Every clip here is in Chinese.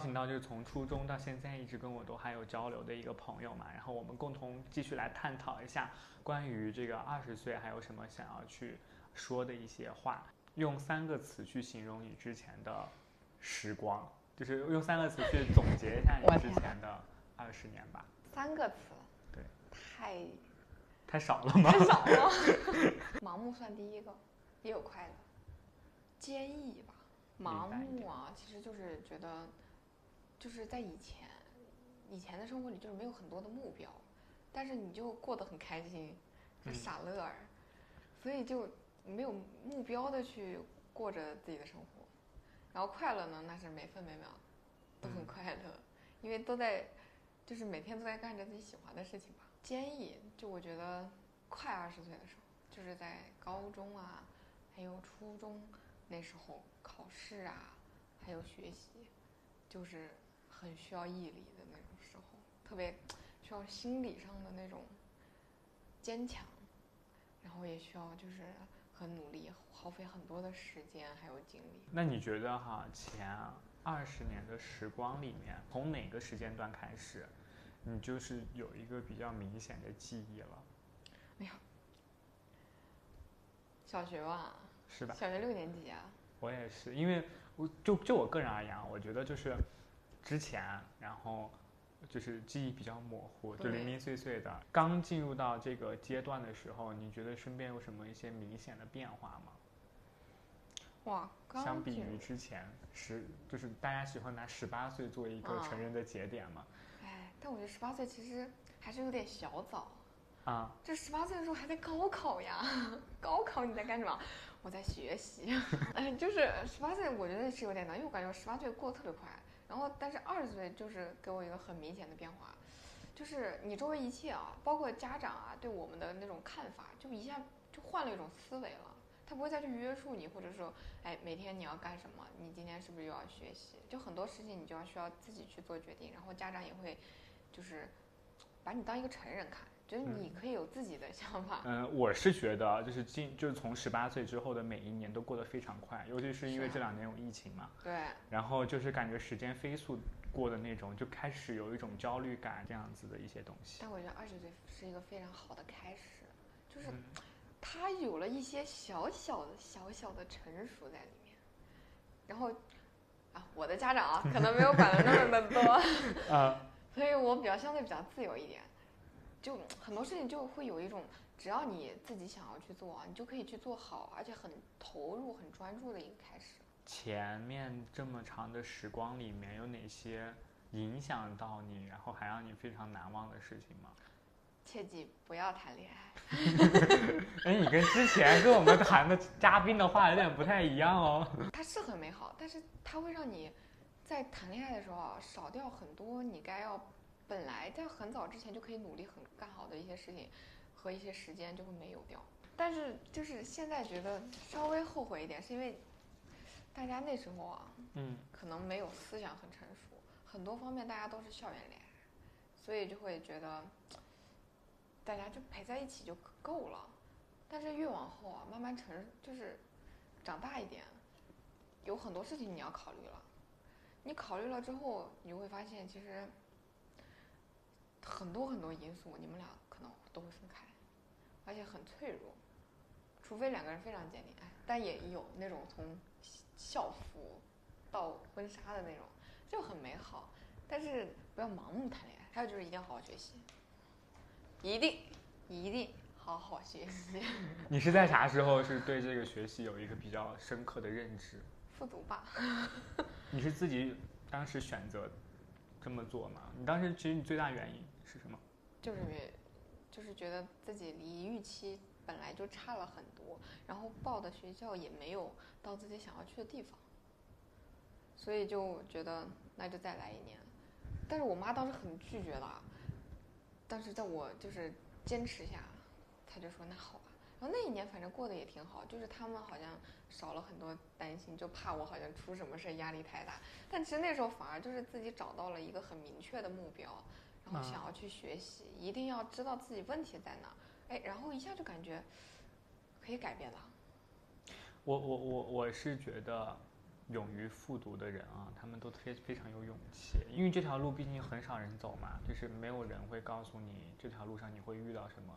请到就是从初中到现在一直跟我都还有交流的一个朋友嘛，然后我们共同继续来探讨一下关于这个二十岁还有什么想要去说的一些话，用三个词去形容你之前的时光，就是用三个词去总结一下你之前的二十年吧。三个词，对，太太少了吗？太少了。盲目算第一个，也有快乐。坚毅吧，盲目啊，其实就是觉得，就是在以前，以前的生活里就是没有很多的目标，但是你就过得很开心，就嗯。傻乐儿，所以就没有目标的去过着自己的生活，然后快乐呢，那是每分每秒都很嗯。快乐，因为都在，就是每天都在干着自己喜欢的事情吧。坚毅，就我觉得快二十岁的时候，就是在高中啊，还有初中那时候考试啊，还有学习，就是很需要毅力的那种时候，特别需要心理上的那种坚强，然后也需要就是很努力，耗费很多的时间还有精力。那你觉得哈，前二十年的时光里面，从哪个时间段开始，你就是有一个比较明显的记忆了，哎呀小学吧，是吧？小学六年级啊，我也是，因为我就就我个人而言啊，我觉得就是之前，然后就是记忆比较模糊，就零零碎碎的。刚进入到这个阶段的时候，你觉得身边有什么一些明显的变化吗？哇，刚相比于之前十，就是大家喜欢拿十八岁作为一个啊成人的节点嘛？哎，但我觉得十八岁其实还是有点小早。啊，这十八岁的时候还在高考呀，高考你在干什么？我在学习。哎，就是十八岁，我觉得是有点难，因为我感觉十八岁过得特别快。然后，但是二十岁就是给我一个很明显的变化，就是你周围一切啊，包括家长啊对我们的那种看法，就一下就换了一种思维了。他不会再去约束你，或者说，哎，每天你要干什么？你今天是不是又要学习？就很多事情你就要需要自己去做决定，然后家长也会，就是把你当一个成人看，觉得你可以有自己的想法。嗯，我是觉得就是进就是从十八岁之后的每一年都过得非常快，尤其是因为这两年有疫情嘛，对，然后就是感觉时间飞速过的那种，就开始有一种焦虑感这样子的一些东西。但我觉得二十岁是一个非常好的开始，就是嗯他有了一些小小的小小的成熟在里面。然后啊，我的家长啊，可能没有管的那么的多，啊，所以我比较相对比较自由一点，就很多事情就会有一种，只要你自己想要去做，你就可以去做好，而且很投入、很专注的一个开始。前面这么长的时光里面有哪些影响到你，然后还让你非常难忘的事情吗？切记不要谈恋爱。哎，你跟之前跟我们谈的嘉宾的话有点不太一样哦。它是很美好，但是它会让你在谈恋爱的时候啊，少掉很多你该要本来在很早之前就可以努力很干好的一些事情和一些时间就会没有掉。但是就是现在觉得稍微后悔一点，是因为大家那时候啊，嗯，可能没有思想很成熟，很多方面大家都是校园恋爱，所以就会觉得大家就陪在一起就够了。但是越往后啊，慢慢成就是长大一点，有很多事情你要考虑了。你考虑了之后，你就会发现其实很多很多因素，你们俩可能都会分开，而且很脆弱。除非两个人非常坚定，哎，但也有那种从校服到婚纱的那种，就很美好。但是不要盲目谈恋爱，还有就是一定要好好学习，一定一定好好学习，你是在啥时候是对这个学习有一个比较深刻的认知？复读吧。你是自己当时选择这么做吗？你当时其实你最大原因是什么？就是就是觉得自己离预期本来就差了很多，然后报的学校也没有到自己想要去的地方，所以就觉得那就再来一年。但是我妈当时很拒绝的，但是在我就是坚持下，她就说那好吧。然后那一年反正过得也挺好，就是他们好像少了很多担心，就怕我好像出什么事儿压力太大。但其实那时候反而就是自己找到了一个很明确的目标，然后想要去学习，一定要知道自己问题在哪儿，哎，然后一下就感觉可以改变了。我我我我是觉得，勇于复读的人啊，他们都非非常有勇气，因为这条路毕竟很少人走嘛，就是没有人会告诉你这条路上你会遇到什么，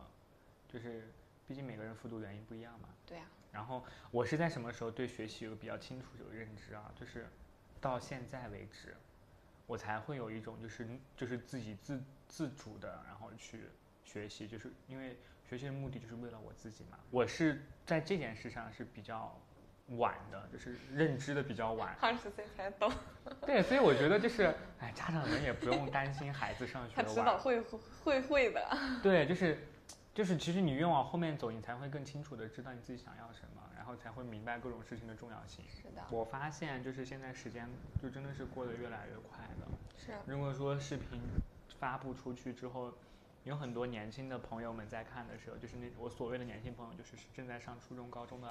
就是毕竟每个人复读原因不一样嘛。对呀、然后我是在什么时候对学习有比较清楚的认知啊？就是到现在为止，我才会有一种就是就是自己自自主的，然后去学习，就是因为学习的目的就是为了我自己嘛。我是在这件事上是比较晚的，就是认知的比较晚。二十岁才懂，对，所以我觉得就是，哎，家长们也不用担心孩子上学他迟晚早会会会的。对，就是就是，其实你越往后面走，你才会更清楚的知道你自己想要什么，然后才会明白各种事情的重要性。是的，我发现就是现在时间就真的是过得越来越快了。是如果说视频发布出去之后，有很多年轻的朋友们在看的时候，就是那我所谓的年轻朋友，就是正在上初中、高中的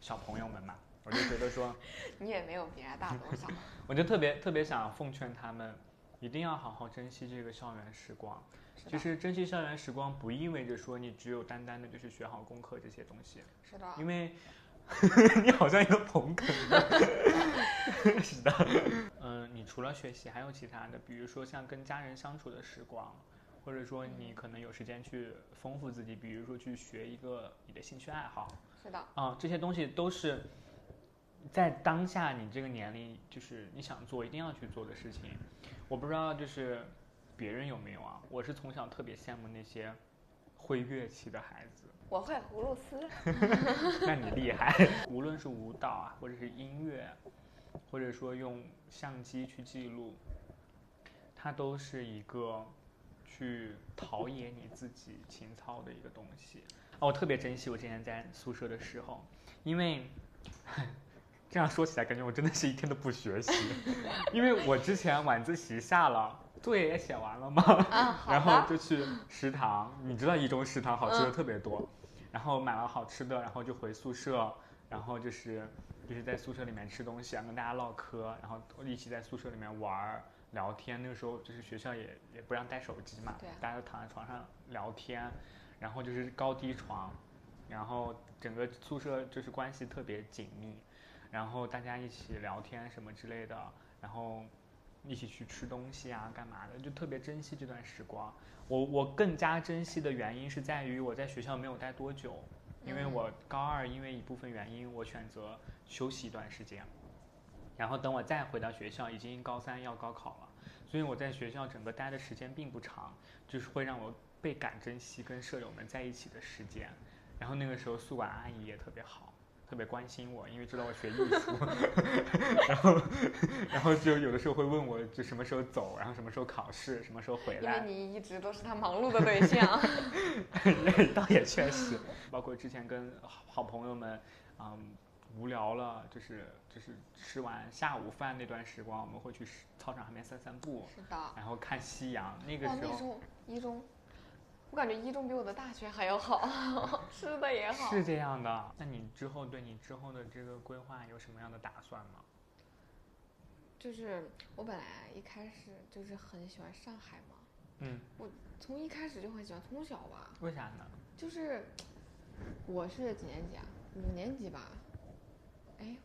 小朋友们嘛，我就觉得说，你也没有比人家大多少。我就特别特别想奉劝他们，一定要好好珍惜这个校园时光。其实，珍惜校园时光，不意味着说你只有单单的就是学好功课这些东西，是的，因为 你好像一个捧哏的。是的，嗯，你除了学习还有其他的，比如说像跟家人相处的时光，或者说你可能有时间去丰富自己，比如说去学一个你的兴趣爱好，是的，啊、这些东西都是在当下你这个年龄，就是你想做一定要去做的事情。我不知道就是别人有没有啊？我是从小特别羡慕那些会乐器的孩子，我会葫芦丝。那你厉害。无论是舞蹈啊，或者是音乐，或者说用相机去记录，它都是一个去陶冶你自己情操的一个东西。哦，我特别珍惜我之前在宿舍的时候，因为这样说起来，感觉我真的是一天都不学习，因为我之前晚自习下了，作业也写完了嘛，啊，好然后。就去食堂，你知道一中食堂好吃的嗯特别多，然后买了好吃的，然后就回宿舍，然后就是就是在宿舍里面吃东西啊，跟大家唠嗑，然后一起在宿舍里面玩儿聊天。那个时候就是学校也也不让带手机嘛，对啊大家都躺在床上聊天，然后就是高低床，然后整个宿舍就是关系特别紧密，然后大家一起聊天什么之类的，然后一起去吃东西啊，干嘛的，就特别珍惜这段时光。我我更加珍惜的原因是在于我在学校没有待多久，因为嗯我高二因为一部分原因，我选择休息一段时间，然后等我再回到学校，已经高三要高考了，所以我在学校整个待的时间并不长，就是会让我倍感珍惜跟舍友们在一起的时间。然后那个时候宿管阿姨也特别好，特别关心我，因为知道我学艺术，然后然后就有的时候会问我就什么时候走，然后什么时候考试，什么时候回来因为来。你一直都是他忙碌的对象。倒也确实，包括之前跟好好朋友们，嗯，无聊了，就是就是吃完下午饭那段时光，我们会去操场上面散散步，是的。然后看夕阳。那个，时候那时候一中，我感觉一中比我的大学还要好，吃的也好。是这样的。那你之后对你之后的这个规划有什么样的打算吗？就是我本来一开始就是很喜欢上海嘛，嗯，我从一开始就很喜欢，从小吧，为啥呢？就是我是几年级啊？五年级吧？哎，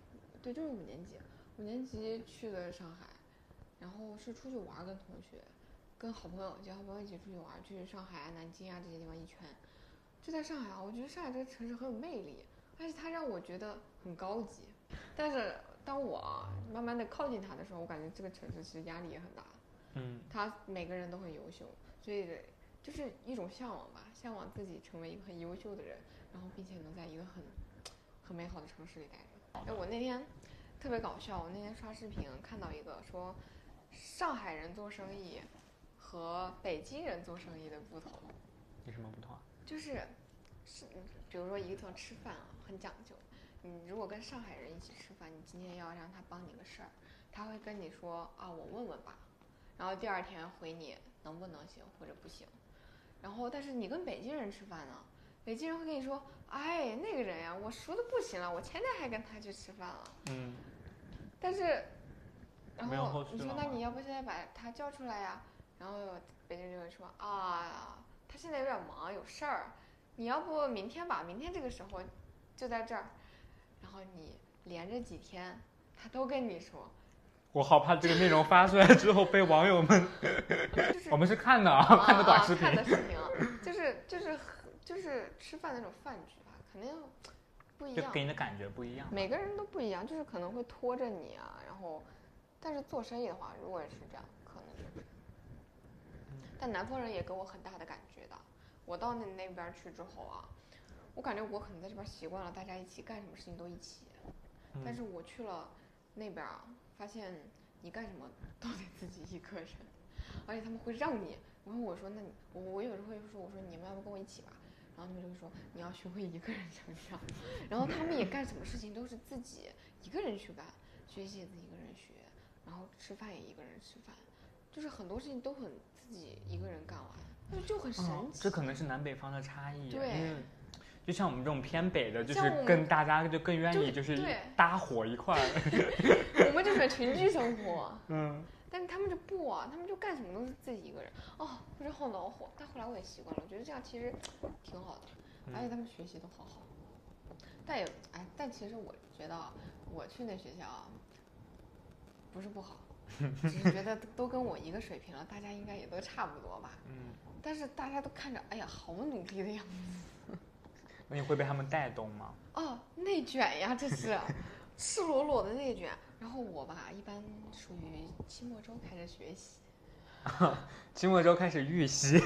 对，就是五年级。五年级去的上海，然后是出去玩儿，跟同学，跟好朋友，几个好朋友一起出去玩，去上海啊、南京啊这些地方一圈。就在上海啊，我觉得上海这个城市很有魅力，而且它让我觉得很高级。但是当我啊慢慢的靠近它的时候，我感觉这个城市其实压力也很大。嗯，他每个人都很优秀，所以就是一种向往吧，向往自己成为一个很优秀的人，然后并且能在一个很很美好的城市里待着。哎，我那天特别搞笑，我那天刷视频看到一个说，上海人做生意和北京人做生意的不同，有什么不同啊？就是是比如说一个地方吃饭啊，很讲究。你如果跟上海人一起吃饭，你今天要让他帮你个事儿，他会跟你说啊，我问问吧，然后第二天回你能不能行或者不行。然后但是你跟北京人吃饭呢，北京人会跟你说，哎，那个人呀，我熟的不行了，我前天还跟他去吃饭了。嗯，但是，然后后你说那你要不现在把他叫出来呀？然后北京就会说啊，他现在有点忙，有事儿，你要不明天吧？明天这个时候就在这儿，然后你连着几天他都跟你说，我好怕这个内容发出来之后被网友们，就是 我们是看的啊，啊看的短视频看。的视频啊，就是就是就是吃饭那种饭局吧，肯定不一样，就给你的感觉不一样。每个人都不一样，就是可能会拖着你啊，然后，但是做生意的话，如果是这样，但南方人也给我很大的感觉的。我到那那边去之后啊，我感觉我可能在这边习惯了，大家一起干什么事情都一起，但嗯是我去了那边啊，发现你干什么都得自己一个人，而且他们会让你。然后我说，那你我我有时候会说，我说你们要不跟我一起吧？然后他们就会说你要学会一个人成长。然后他们也干什么事情都是自己一个人去干，学习也自己一个人学，然后吃饭也一个人吃饭，就是很多事情都很自己一个人干完，就就很神嗯，奇。这可能是南北方的差异，对因为就像我们这种偏北的，就是跟大家就更愿意就是搭伙一块儿，我们就很群居生活。嗯，但是他们就不啊，他们就干什么都是自己一个人，哦，我觉得好恼火。但后来我也习惯了，我觉得这样其实挺好的，而且他们学习都好好。但也哎，但其实我觉得啊，我去那学校啊，不是不好，只是觉得都跟我一个水平了，大家应该也都差不多吧。嗯，但是大家都看着，哎呀，好努力的样子。那你会被他们带动吗？哦，内卷呀，这是赤裸裸的内卷。然后我吧，一般属于期末周开始学习。期末周开始预习，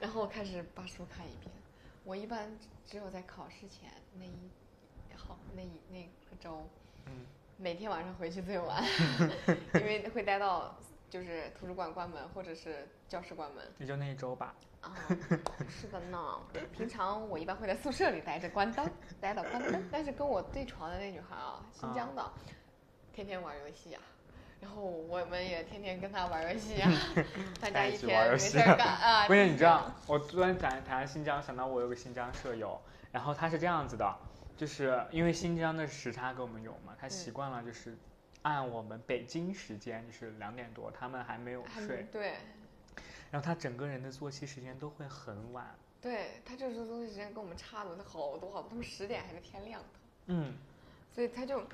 然后开始把书看一遍。我一般只有在考试前那一好那一那个周，嗯，每天晚上回去最晚，因为会待到就是图书馆关门或者是教室关门也就那一周吧。啊。是的呢，平常我一般会在宿舍里待着关灯，待到关灯。但是跟我对床的那女孩啊，新疆的，天天玩游戏啊、然后我们也天天跟她玩游戏啊、大家一起玩天没事游戏儿干啊。关键你知道，我突然谈谈新疆，想到我有个新疆舍友，然后他是这样子的，就是因为新疆的时差跟我们有嘛，他习惯了就是按我们北京时间就是两点多，他们还没有睡，对。然后他整个人的作息时间都会很晚。对他这时候作息时间跟我们差的好多好多，他们十点还是天亮的，嗯，所以他就，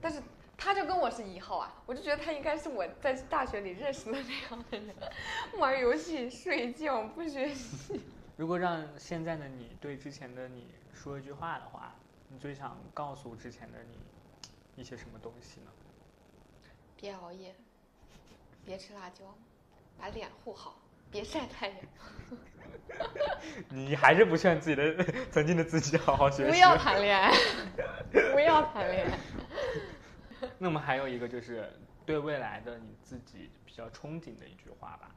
但是他就跟我是一号啊，我就觉得他应该是我在大学里认识的那样的人，玩游戏、睡觉、不学习。如果让现在的你对之前的你说一句话的话，你最想告诉之前的你一些什么东西呢？别熬夜，别吃辣椒，把脸护好，别晒太阳，你还是不劝自己的曾经的自己好好学习。不要 谈恋爱，不要谈恋爱。那么还有一个就是对未来的你自己比较憧憬的一句话吧。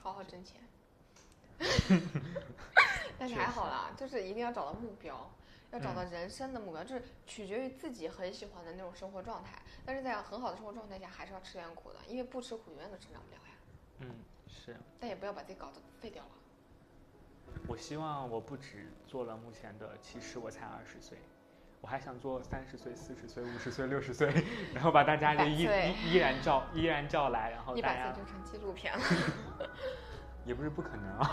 好好挣钱。但是还好啦，就是一定要找到目标，要找到人生的目标，就是取决于自己很喜欢的那种生活状态。但是在很好的生活状态下，还是要吃点苦的，因为不吃苦永远都成长不了呀。嗯，是但也不要把自己搞得废掉了。我希望我不止做了目前的，其实我才二十岁，我还想做三十岁、四十岁、五十岁、六十岁，然后把大家就依100岁依依然叫依然叫来，然后一百大家岁就成纪录片了。也不是不可能啊，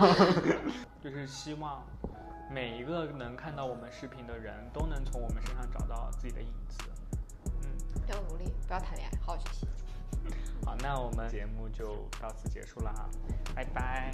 就是希望每一个能看到我们视频的人都能从我们身上找到自己的影子。嗯，要努力，不要谈恋爱，好好学习。好，那我们节目就到此结束了哈，拜拜。